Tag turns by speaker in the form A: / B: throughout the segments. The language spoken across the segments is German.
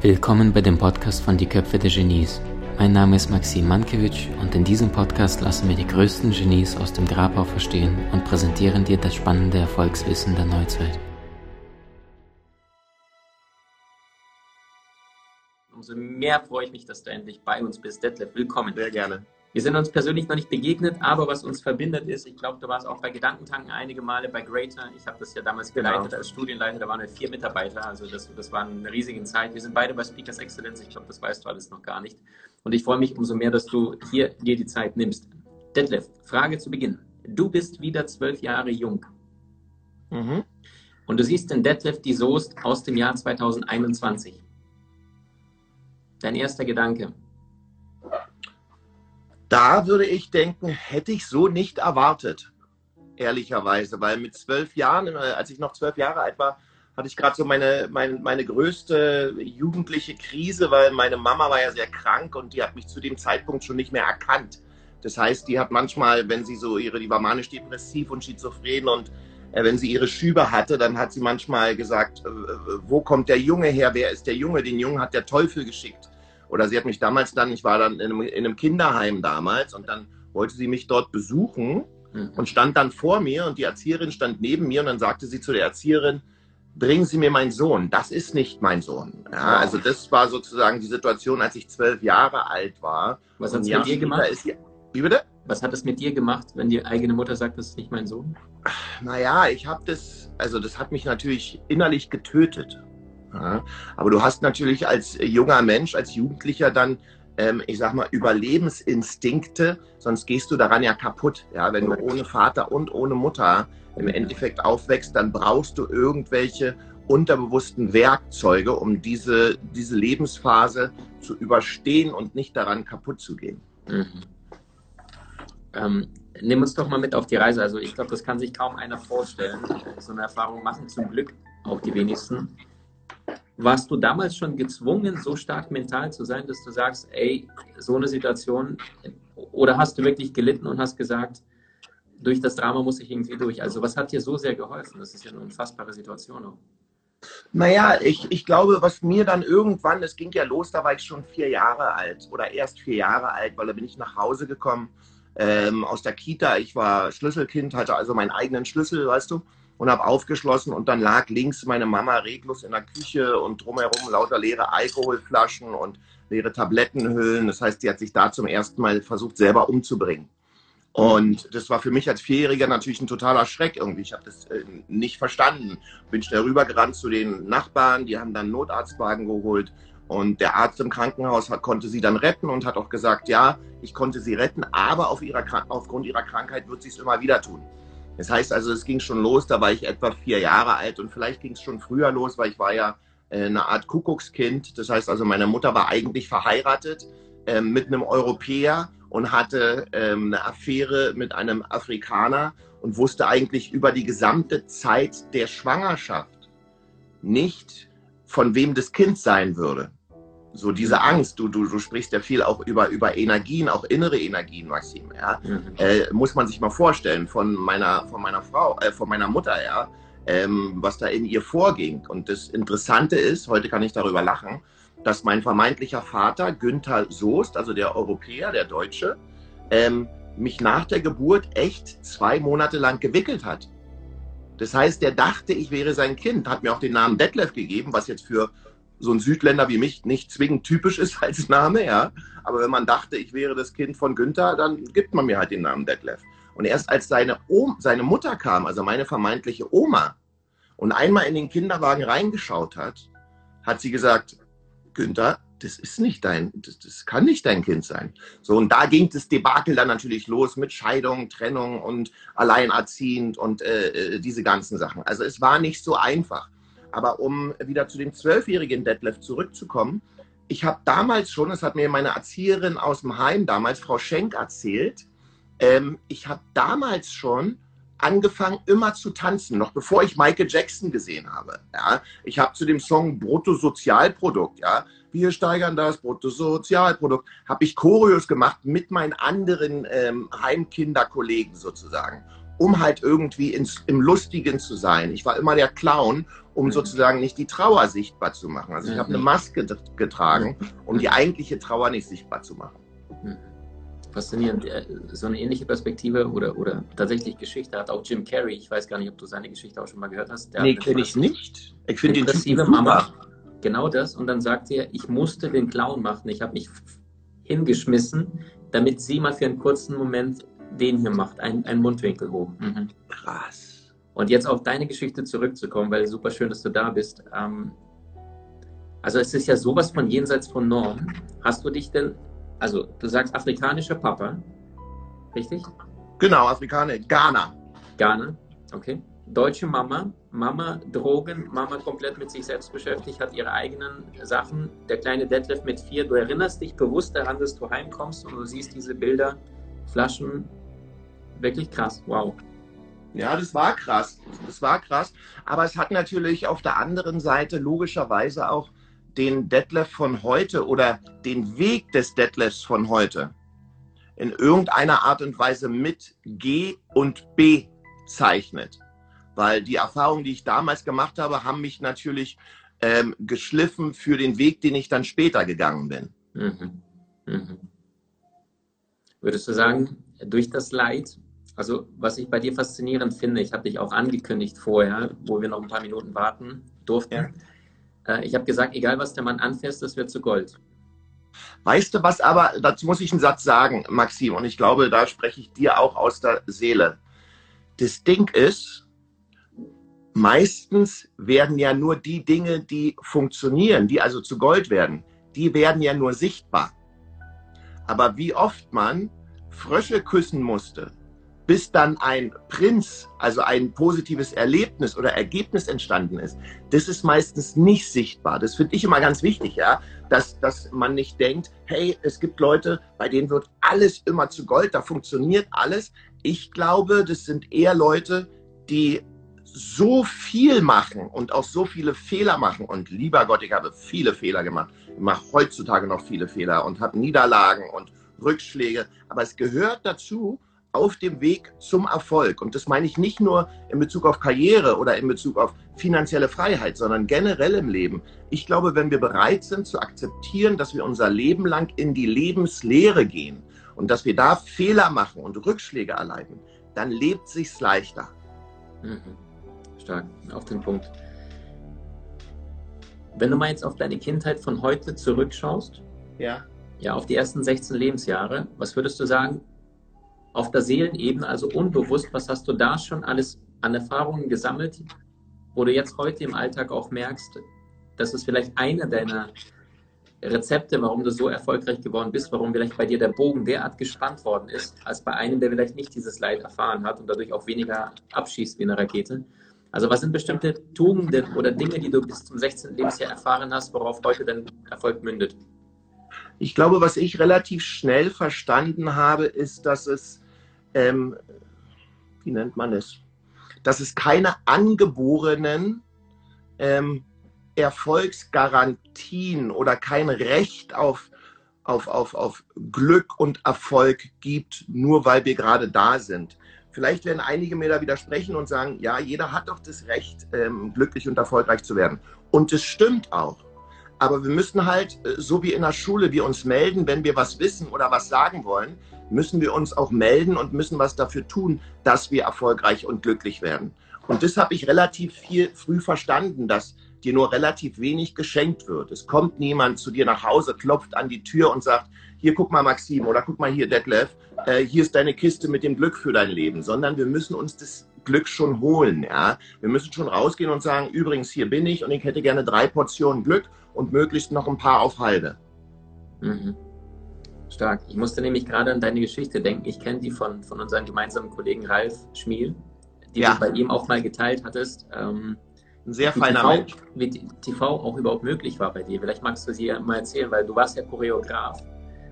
A: Willkommen bei dem Podcast von Die Köpfe der Genies. Mein Name ist Maxim Mankewitsch und in diesem Podcast lassen wir die größten Genies aus dem Grabau verstehen und präsentieren dir das spannende Erfolgswissen der Neuzeit.
B: Umso mehr freue ich mich, dass du endlich bei uns bist. Detlef, willkommen.
C: Sehr gerne.
B: Wir sind uns persönlich noch nicht begegnet, aber was uns verbindet ist, ich glaube, du warst auch bei Gedankentanken einige Male bei Greater. Ich habe das ja damals genau. geleitet genau. als Studienleiter, da waren wir vier Mitarbeiter, also das, das war eine riesige Zeit. Wir sind beide bei Speakers Excellence, ich glaube, das weißt du alles noch gar nicht. Und ich freue mich umso mehr, dass du hier dir die Zeit nimmst. Detlef, Frage zu Beginn. Du bist wieder zwölf Jahre jung. Mhm. Und du siehst den Detlef die Soest aus dem Jahr 2021. Dein erster Gedanke
C: da würde ich denken, hätte ich so nicht erwartet, ehrlicherweise, weil mit zwölf Jahren, äh, als ich noch zwölf Jahre alt war, hatte ich gerade so meine, meine, meine größte jugendliche Krise, weil meine Mama war ja sehr krank und die hat mich zu dem Zeitpunkt schon nicht mehr erkannt. Das heißt, die hat manchmal, wenn sie so ihre, die war manisch-depressiv und schizophren und äh, wenn sie ihre Schübe hatte, dann hat sie manchmal gesagt, äh, äh wo kommt der Junge her, wer ist der Junge? Den Jungen hat der Teufel geschickt. Oder sie hat mich damals dann, ich war dann in einem, in einem Kinderheim damals und dann wollte sie mich dort besuchen mhm. und stand dann vor mir und die Erzieherin stand neben mir und dann sagte sie zu der Erzieherin, bringen Sie mir meinen Sohn. Das ist nicht mein Sohn. Ja, also das war sozusagen die Situation, als ich zwölf Jahre alt war.
B: Was hat es mit dir gemacht? Ist, wie bitte? Was hat es mit dir gemacht, wenn die eigene Mutter sagt, das ist nicht mein Sohn?
C: Naja, ich habe das, also das hat mich natürlich innerlich getötet. Ja, aber du hast natürlich als junger Mensch, als Jugendlicher dann, ähm, ich sag mal, Überlebensinstinkte, sonst gehst du daran ja kaputt. Ja, wenn du ohne Vater und ohne Mutter im Endeffekt aufwächst, dann brauchst du irgendwelche unterbewussten Werkzeuge, um diese, diese Lebensphase zu überstehen und nicht daran kaputt zu gehen. Mhm.
B: Ähm, nimm uns doch mal mit auf die Reise. Also ich glaube, das kann sich kaum einer vorstellen. So eine Erfahrung machen zum Glück auch die wenigsten. Warst du damals schon gezwungen, so stark mental zu sein, dass du sagst, ey, so eine Situation, oder hast du wirklich gelitten und hast gesagt, durch das Drama muss ich irgendwie durch? Also was hat dir so sehr geholfen? Das ist ja eine unfassbare Situation auch.
C: Naja, ich, ich glaube, was mir dann irgendwann, es ging ja los, da war ich schon vier Jahre alt oder erst vier Jahre alt, weil da bin ich nach Hause gekommen ähm, aus der Kita. Ich war Schlüsselkind, hatte also meinen eigenen Schlüssel, weißt du und habe aufgeschlossen und dann lag links meine Mama reglos in der Küche und drumherum lauter leere Alkoholflaschen und leere Tablettenhüllen. Das heißt, die hat sich da zum ersten Mal versucht, selber umzubringen. Und das war für mich als Vierjähriger natürlich ein totaler Schreck irgendwie. Ich habe das äh, nicht verstanden. Bin schnell rübergerannt zu den Nachbarn, die haben dann einen Notarztwagen geholt. Und der Arzt im Krankenhaus hat, konnte sie dann retten und hat auch gesagt, ja, ich konnte sie retten, aber auf ihrer, aufgrund ihrer Krankheit wird sie es immer wieder tun. Das heißt also, es ging schon los, da war ich etwa vier Jahre alt und vielleicht ging es schon früher los, weil ich war ja äh, eine Art Kuckuckskind. Das heißt also, meine Mutter war eigentlich verheiratet äh, mit einem Europäer und hatte äh, eine Affäre mit einem Afrikaner und wusste eigentlich über die gesamte Zeit der Schwangerschaft nicht, von wem das Kind sein würde so diese Angst, du, du, du sprichst ja viel auch über, über Energien, auch innere Energien, Maxim, ja, mhm. äh, muss man sich mal vorstellen von meiner, von meiner Frau, äh, von meiner Mutter, ja, ähm, was da in ihr vorging. Und das Interessante ist, heute kann ich darüber lachen, dass mein vermeintlicher Vater, Günther Soest, also der Europäer, der Deutsche, ähm, mich nach der Geburt echt zwei Monate lang gewickelt hat. Das heißt, der dachte, ich wäre sein Kind, hat mir auch den Namen Detlef gegeben, was jetzt für so ein Südländer wie mich nicht zwingend typisch ist als Name, ja. Aber wenn man dachte, ich wäre das Kind von Günther, dann gibt man mir halt den Namen Detlef. Und erst als seine, Oma, seine Mutter kam, also meine vermeintliche Oma, und einmal in den Kinderwagen reingeschaut hat, hat sie gesagt, Günther, das ist nicht dein, das, das, kann nicht dein Kind sein. So, und da ging das Debakel dann natürlich los mit Scheidung, Trennung und alleinerziehend und äh, äh diese ganzen Sachen. Also es war nicht so einfach. Aber um wieder zu dem zwölfjährigen Detlef zurückzukommen, ich habe damals schon, das hat mir meine Erzieherin aus dem Heim damals, Frau Schenk, erzählt, ähm, ich habe damals schon angefangen, immer zu tanzen, noch bevor ich Michael Jackson gesehen habe. Ja? Ich habe zu dem Song Bruttosozialprodukt, ja, wir steigern das Bruttosozialprodukt, habe ich Choreos gemacht mit meinen anderen ähm, Heimkinderkollegen sozusagen. Um halt irgendwie ins, im Lustigen zu sein. Ich war immer der Clown, um mhm. sozusagen nicht die Trauer sichtbar zu machen. Also ich mhm. habe eine Maske getragen, um die eigentliche Trauer nicht sichtbar zu machen.
B: Mhm. Faszinierend. Äh, so eine ähnliche Perspektive oder, oder tatsächlich Geschichte hat auch Jim Carrey. Ich weiß gar nicht, ob du seine Geschichte auch schon mal gehört hast.
C: Der nee, kenne ich nicht.
B: Ich finde den Typen Mama. Genau das. Und dann sagt er, ich musste den Clown machen. Ich habe mich hingeschmissen, damit sie mal für einen kurzen Moment den hier macht, einen, einen Mundwinkel hoch. Mhm. Krass. Und jetzt auf deine Geschichte zurückzukommen, weil super schön, dass du da bist. Ähm, also es ist ja sowas von jenseits von Norm. Hast du dich denn, also du sagst afrikanischer Papa, richtig?
C: Genau, Afrikaner, Ghana.
B: Ghana, okay. Deutsche Mama, Mama Drogen, Mama komplett mit sich selbst beschäftigt, hat ihre eigenen Sachen. Der kleine Detlef mit vier, du erinnerst dich bewusst daran, dass du heimkommst und du siehst diese Bilder, Flaschen, wirklich krass, wow.
C: Ja, das war krass. Das war krass. Aber es hat natürlich auf der anderen Seite logischerweise auch den Detlef von heute oder den Weg des Detlefs von heute in irgendeiner Art und Weise mit G und B zeichnet. Weil die Erfahrungen, die ich damals gemacht habe, haben mich natürlich ähm, geschliffen für den Weg, den ich dann später gegangen bin. Mhm. Mhm.
B: Würdest du sagen, durch das Leid also was ich bei dir faszinierend finde, ich habe dich auch angekündigt vorher, wo wir noch ein paar Minuten warten durften. Ja. Äh, ich habe gesagt, egal was der Mann anfasst, das wird zu Gold.
C: Weißt du was aber, dazu muss ich einen Satz sagen, Maxim, und ich glaube, da spreche ich dir auch aus der Seele. Das Ding ist, meistens werden ja nur die Dinge, die funktionieren, die also zu Gold werden, die werden ja nur sichtbar. Aber wie oft man Frösche küssen musste, bis dann ein Prinz, also ein positives Erlebnis oder Ergebnis entstanden ist, das ist meistens nicht sichtbar. Das finde ich immer ganz wichtig, ja, dass, dass man nicht denkt, hey, es gibt Leute, bei denen wird alles immer zu Gold, da funktioniert alles. Ich glaube, das sind eher Leute, die so viel machen und auch so viele Fehler machen. Und lieber Gott, ich habe viele Fehler gemacht. Ich mache heutzutage noch viele Fehler und habe Niederlagen und Rückschläge. Aber es gehört dazu, auf dem Weg zum Erfolg. Und das meine ich nicht nur in Bezug auf Karriere oder in Bezug auf finanzielle Freiheit, sondern generell im Leben. Ich glaube, wenn wir bereit sind zu akzeptieren, dass wir unser Leben lang in die Lebenslehre gehen und dass wir da Fehler machen und Rückschläge erleiden, dann lebt sich's leichter.
B: Mhm. Stark, auf den Punkt. Wenn du mal jetzt auf deine Kindheit von heute zurückschaust, ja. ja, auf die ersten 16 Lebensjahre, was würdest du sagen, auf der Seelenebene, also unbewusst, was hast du da schon alles an Erfahrungen gesammelt, wo du jetzt heute im Alltag auch merkst, dass es vielleicht einer deiner Rezepte, warum du so erfolgreich geworden bist, warum vielleicht bei dir der Bogen derart gespannt worden ist, als bei einem, der vielleicht nicht dieses Leid erfahren hat und dadurch auch weniger abschießt wie eine Rakete. Also was sind bestimmte Tugenden oder Dinge, die du bis zum 16. Lebensjahr erfahren hast, worauf heute dein Erfolg mündet?
C: Ich glaube, was ich relativ schnell verstanden habe, ist, dass es ähm, wie nennt man es, dass es keine angeborenen ähm, Erfolgsgarantien oder kein Recht auf, auf, auf, auf Glück und Erfolg gibt, nur weil wir gerade da sind. Vielleicht werden einige mir da widersprechen und sagen, ja, jeder hat doch das Recht, ähm, glücklich und erfolgreich zu werden. Und es stimmt auch. Aber wir müssen halt, äh, so wie in der Schule, wir uns melden, wenn wir was wissen oder was sagen wollen müssen wir uns auch melden und müssen was dafür tun, dass wir erfolgreich und glücklich werden. Und das habe ich relativ viel früh verstanden, dass dir nur relativ wenig geschenkt wird. Es kommt niemand zu dir nach Hause, klopft an die Tür und sagt, hier guck mal Maxim oder guck mal hier Detlef, äh, hier ist deine Kiste mit dem Glück für dein Leben, sondern wir müssen uns das Glück schon holen. Ja? Wir müssen schon rausgehen und sagen, übrigens, hier bin ich und ich hätte gerne drei Portionen Glück und möglichst noch ein paar auf Halde.
B: Mhm. Stark. Ich musste nämlich gerade an deine Geschichte denken. Ich kenne die von, von unserem gemeinsamen Kollegen Ralf Schmiel, die ja. du bei ihm auch mal geteilt hattest. Ähm,
C: Ein sehr feiner TV, Mensch.
B: Wie TV auch überhaupt möglich war bei dir. Vielleicht magst du sie ja mal erzählen, weil du warst ja Choreograf.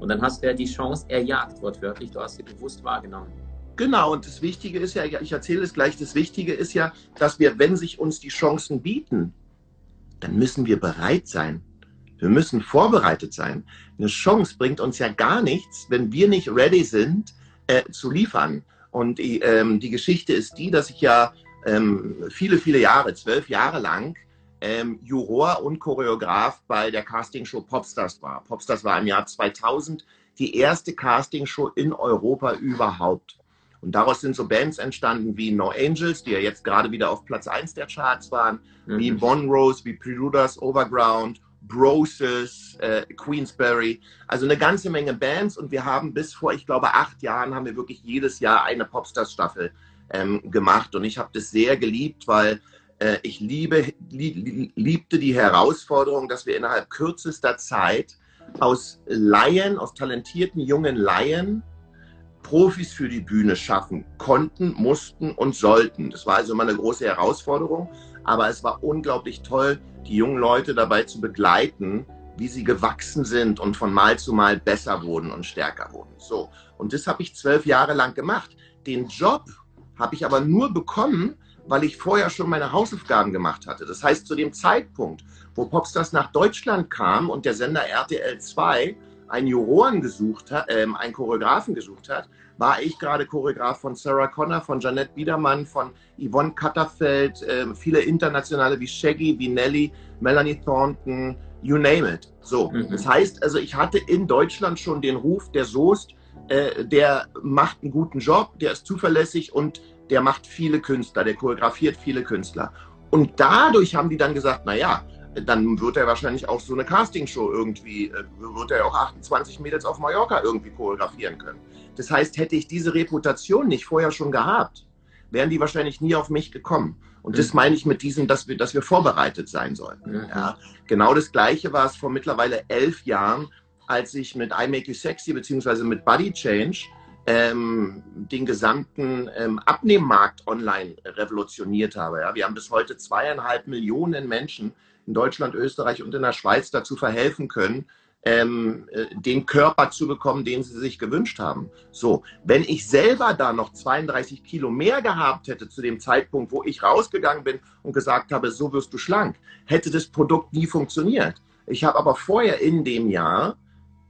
B: Und dann hast du ja die Chance erjagt, wortwörtlich. Du hast sie bewusst wahrgenommen.
C: Genau, und das Wichtige ist ja, ich erzähle es gleich, das Wichtige ist ja, dass wir, wenn sich uns die Chancen bieten, dann müssen wir bereit sein. Wir müssen vorbereitet sein. Eine Chance bringt uns ja gar nichts, wenn wir nicht ready sind äh, zu liefern. Und die, ähm, die Geschichte ist die, dass ich ja ähm, viele, viele Jahre, zwölf Jahre lang, ähm, Juror und Choreograf bei der Castingshow Popstars war. Popstars war im Jahr 2000 die erste Castingshow in Europa überhaupt. Und daraus sind so Bands entstanden wie No Angels, die ja jetzt gerade wieder auf Platz 1 der Charts waren, mhm. wie Bon Rose, wie Preluders Overground, Broses, äh, Queensberry, also eine ganze Menge Bands. Und wir haben bis vor, ich glaube, acht Jahren haben wir wirklich jedes Jahr eine Popstars-Staffel ähm, gemacht. Und ich habe das sehr geliebt, weil äh, ich liebe, lieb, liebte die Herausforderung, dass wir innerhalb kürzester Zeit aus Laien, aus talentierten jungen Laien, Profis für die Bühne schaffen konnten, mussten und sollten. Das war also immer eine große Herausforderung, aber es war unglaublich toll, die jungen Leute dabei zu begleiten, wie sie gewachsen sind und von Mal zu Mal besser wurden und stärker wurden. So. Und das habe ich zwölf Jahre lang gemacht. Den Job habe ich aber nur bekommen, weil ich vorher schon meine Hausaufgaben gemacht hatte. Das heißt, zu dem Zeitpunkt, wo Popstars nach Deutschland kam und der Sender RTL 2 einen Juroren gesucht hat, äh, einen Choreografen gesucht hat, war ich gerade Choreograf von Sarah Connor, von Janette Biedermann, von Yvonne Katterfeld, äh, viele internationale wie Shaggy, wie Nelly, Melanie Thornton, you name it. So, mhm. das heißt, also ich hatte in Deutschland schon den Ruf, der Soest, äh, der macht einen guten Job, der ist zuverlässig und der macht viele Künstler, der choreografiert viele Künstler. Und dadurch haben die dann gesagt, na ja, dann wird er wahrscheinlich auch so eine Castingshow irgendwie, äh, wird er auch 28 Mädels auf Mallorca irgendwie choreografieren können. Das heißt, hätte ich diese Reputation nicht vorher schon gehabt, wären die wahrscheinlich nie auf mich gekommen. Und das mhm. meine ich mit diesem, dass wir, dass wir vorbereitet sein sollten. Mhm. Ja, genau das Gleiche war es vor mittlerweile elf Jahren, als ich mit I Make You Sexy beziehungsweise mit Body Change ähm, den gesamten ähm, Abnehmmarkt online revolutioniert habe. Ja, wir haben bis heute zweieinhalb Millionen Menschen in Deutschland, Österreich und in der Schweiz dazu verhelfen können, ähm, äh, den Körper zu bekommen, den sie sich gewünscht haben. So, wenn ich selber da noch 32 Kilo mehr gehabt hätte zu dem Zeitpunkt, wo ich rausgegangen bin und gesagt habe, so wirst du schlank, hätte das Produkt nie funktioniert. Ich habe aber vorher in dem Jahr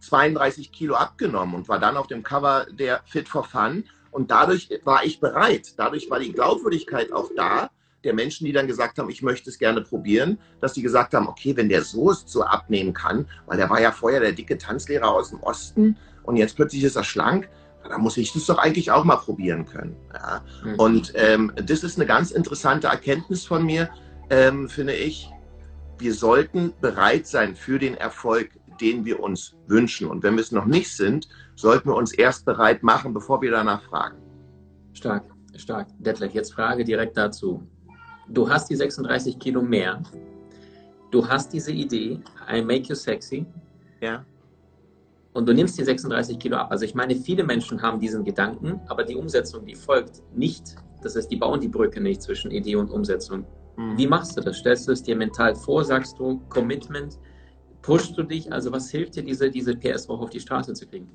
C: 32 Kilo abgenommen und war dann auf dem Cover der Fit for Fun und dadurch war ich bereit. Dadurch war die Glaubwürdigkeit auch da, der Menschen, die dann gesagt haben, ich möchte es gerne probieren, dass die gesagt haben, okay, wenn der so so abnehmen kann, weil der war ja vorher der dicke Tanzlehrer aus dem Osten und jetzt plötzlich ist er schlank, dann muss ich das doch eigentlich auch mal probieren können. Ja. Mhm. Und ähm, das ist eine ganz interessante Erkenntnis von mir, ähm, finde ich. Wir sollten bereit sein für den Erfolg, den wir uns wünschen. Und wenn wir es noch nicht sind, sollten wir uns erst bereit machen, bevor wir danach fragen.
B: Stark, stark. Detlef, jetzt Frage direkt dazu du hast die 36 Kilo mehr, du hast diese Idee, I make you sexy.
C: Ja.
B: Und du nimmst die 36 Kilo ab. Also ich meine, viele Menschen haben diesen Gedanken, aber die Umsetzung, die folgt nicht. Das heißt, die bauen die Brücke nicht zwischen Idee und Umsetzung. Mhm. Wie machst du das? Stellst du es dir mental vor? Sagst du Commitment? Pushst du dich? Also was hilft dir, diese, diese PS auch auf die Straße zu kriegen?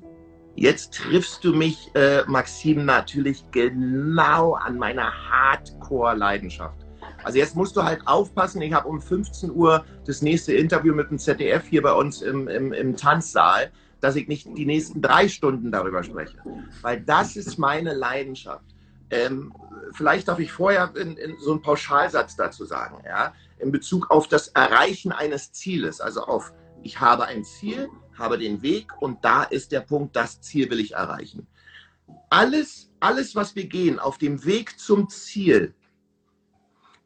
C: Jetzt triffst du mich, äh, Maxim, natürlich genau an meiner Hardcore-Leidenschaft. Also jetzt musst du halt aufpassen, ich habe um 15 Uhr das nächste Interview mit dem ZDF hier bei uns im, im, im Tanzsaal, dass ich nicht die nächsten drei Stunden darüber spreche. Weil das ist meine Leidenschaft. Ähm, vielleicht darf ich vorher in, in so einen Pauschalsatz dazu sagen, ja, in Bezug auf das Erreichen eines Zieles, also auf ich habe ein Ziel, habe den Weg und da ist der Punkt, das Ziel will ich erreichen. Alles, alles, was wir gehen auf dem Weg zum Ziel,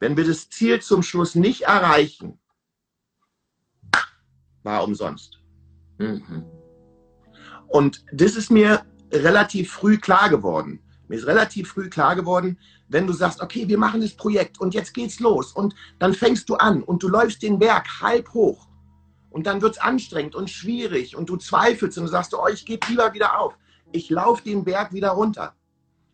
C: wenn wir das Ziel zum Schluss nicht erreichen, war umsonst. Mhm. Und das ist mir relativ früh klar geworden. Mir ist relativ früh klar geworden, wenn du sagst, okay, wir machen das Projekt und jetzt geht's los und dann fängst du an und du läufst den Berg halb hoch und dann wird es anstrengend und schwierig und du zweifelst und du sagst, oh, ich gebe lieber wieder auf. Ich laufe den Berg wieder runter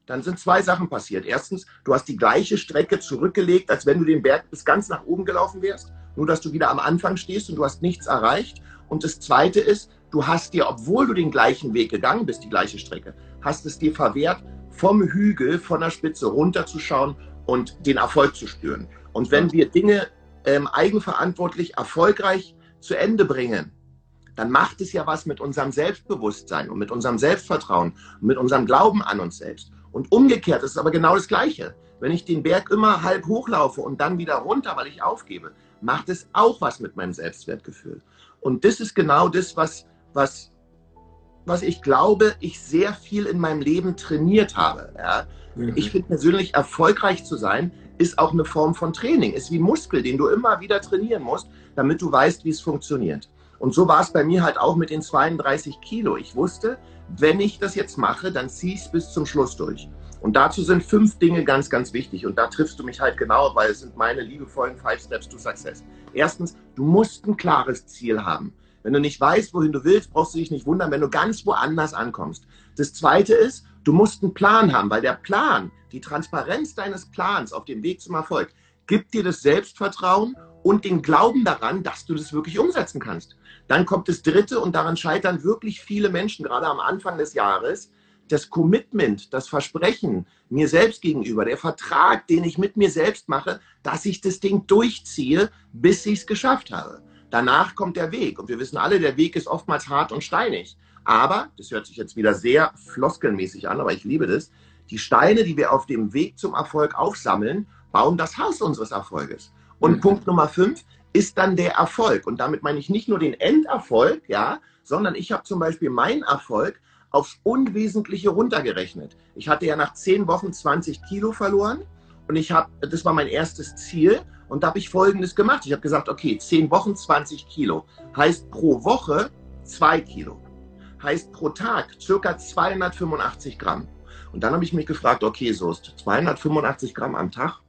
C: dann sind zwei Sachen passiert. Erstens, du hast die gleiche Strecke zurückgelegt, als wenn du den Berg bis ganz nach oben gelaufen wärst, nur dass du wieder am Anfang stehst und du hast nichts erreicht. Und das Zweite ist, du hast dir, obwohl du den gleichen Weg gegangen bist, die gleiche Strecke, hast es dir verwehrt, vom Hügel, von der Spitze runterzuschauen und den Erfolg zu spüren. Und wenn wir Dinge ähm, eigenverantwortlich erfolgreich zu Ende bringen, dann macht es ja was mit unserem Selbstbewusstsein und mit unserem Selbstvertrauen und mit unserem Glauben an uns selbst. Und umgekehrt ist es aber genau das Gleiche. Wenn ich den Berg immer halb hochlaufe und dann wieder runter, weil ich aufgebe, macht es auch was mit meinem Selbstwertgefühl. Und das ist genau das, was, was, was ich glaube, ich sehr viel in meinem Leben trainiert habe. Ja? Mhm. Ich finde persönlich, erfolgreich zu sein, ist auch eine Form von Training, ist wie Muskel, den du immer wieder trainieren musst, damit du weißt, wie es funktioniert. Und so war es bei mir halt auch mit den 32 Kilo. Ich wusste, wenn ich das jetzt mache, dann ziehe ich es bis zum Schluss durch. Und dazu sind fünf Dinge ganz, ganz wichtig. Und da triffst du mich halt genau, weil es sind meine liebevollen Five Steps to Success. Erstens, du musst ein klares Ziel haben. Wenn du nicht weißt, wohin du willst, brauchst du dich nicht wundern, wenn du ganz woanders ankommst. Das zweite ist, du musst einen Plan haben, weil der Plan, die Transparenz deines Plans auf dem Weg zum Erfolg, gibt dir das Selbstvertrauen und den Glauben daran, dass du das wirklich umsetzen kannst. Dann kommt das dritte und daran scheitern wirklich viele Menschen, gerade am Anfang des Jahres, das Commitment, das Versprechen mir selbst gegenüber, der Vertrag, den ich mit mir selbst mache, dass ich das Ding durchziehe, bis ich es geschafft habe. Danach kommt der Weg. Und wir wissen alle, der Weg ist oftmals hart und steinig. Aber, das hört sich jetzt wieder sehr floskelmäßig an, aber ich liebe das, die Steine, die wir auf dem Weg zum Erfolg aufsammeln, bauen das Haus unseres Erfolges. Und mhm. Punkt Nummer fünf ist dann der Erfolg. Und damit meine ich nicht nur den Enderfolg, ja, sondern ich habe zum Beispiel meinen Erfolg aufs Unwesentliche runtergerechnet. Ich hatte ja nach zehn Wochen 20 Kilo verloren und ich habe, das war mein erstes Ziel und da habe ich Folgendes gemacht. Ich habe gesagt, okay, zehn Wochen 20 Kilo heißt pro Woche zwei Kilo, heißt pro Tag circa 285 Gramm. Und dann habe ich mich gefragt, okay, so ist 285 Gramm am Tag,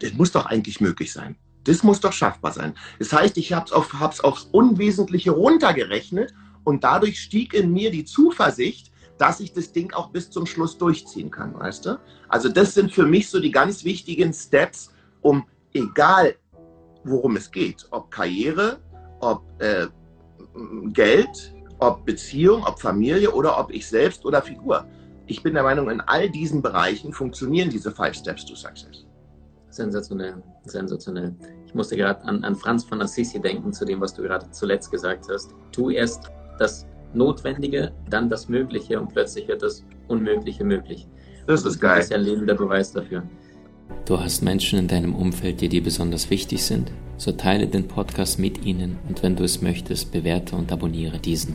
C: das muss doch eigentlich möglich sein. Das muss doch schaffbar sein. Das heißt, ich habe es auf, aufs Unwesentliche runtergerechnet und dadurch stieg in mir die Zuversicht, dass ich das Ding auch bis zum Schluss durchziehen kann, weißt du? Also das sind für mich so die ganz wichtigen Steps, um egal worum es geht, ob Karriere, ob äh, Geld, ob Beziehung, ob Familie oder ob ich selbst oder Figur. Ich bin der Meinung, in all diesen Bereichen funktionieren diese Five Steps to Success.
B: Sensationell, sensationell. Ich musste gerade an, an Franz von Assisi denken, zu dem, was du gerade zuletzt gesagt hast. Tu erst das Notwendige, dann das Mögliche und plötzlich wird das Unmögliche möglich.
C: Das ist geil. Das
B: ist ja ein lebender Beweis dafür.
A: Du hast Menschen in deinem Umfeld, die dir besonders wichtig sind? So teile den Podcast mit ihnen und wenn du es möchtest, bewerte und abonniere diesen.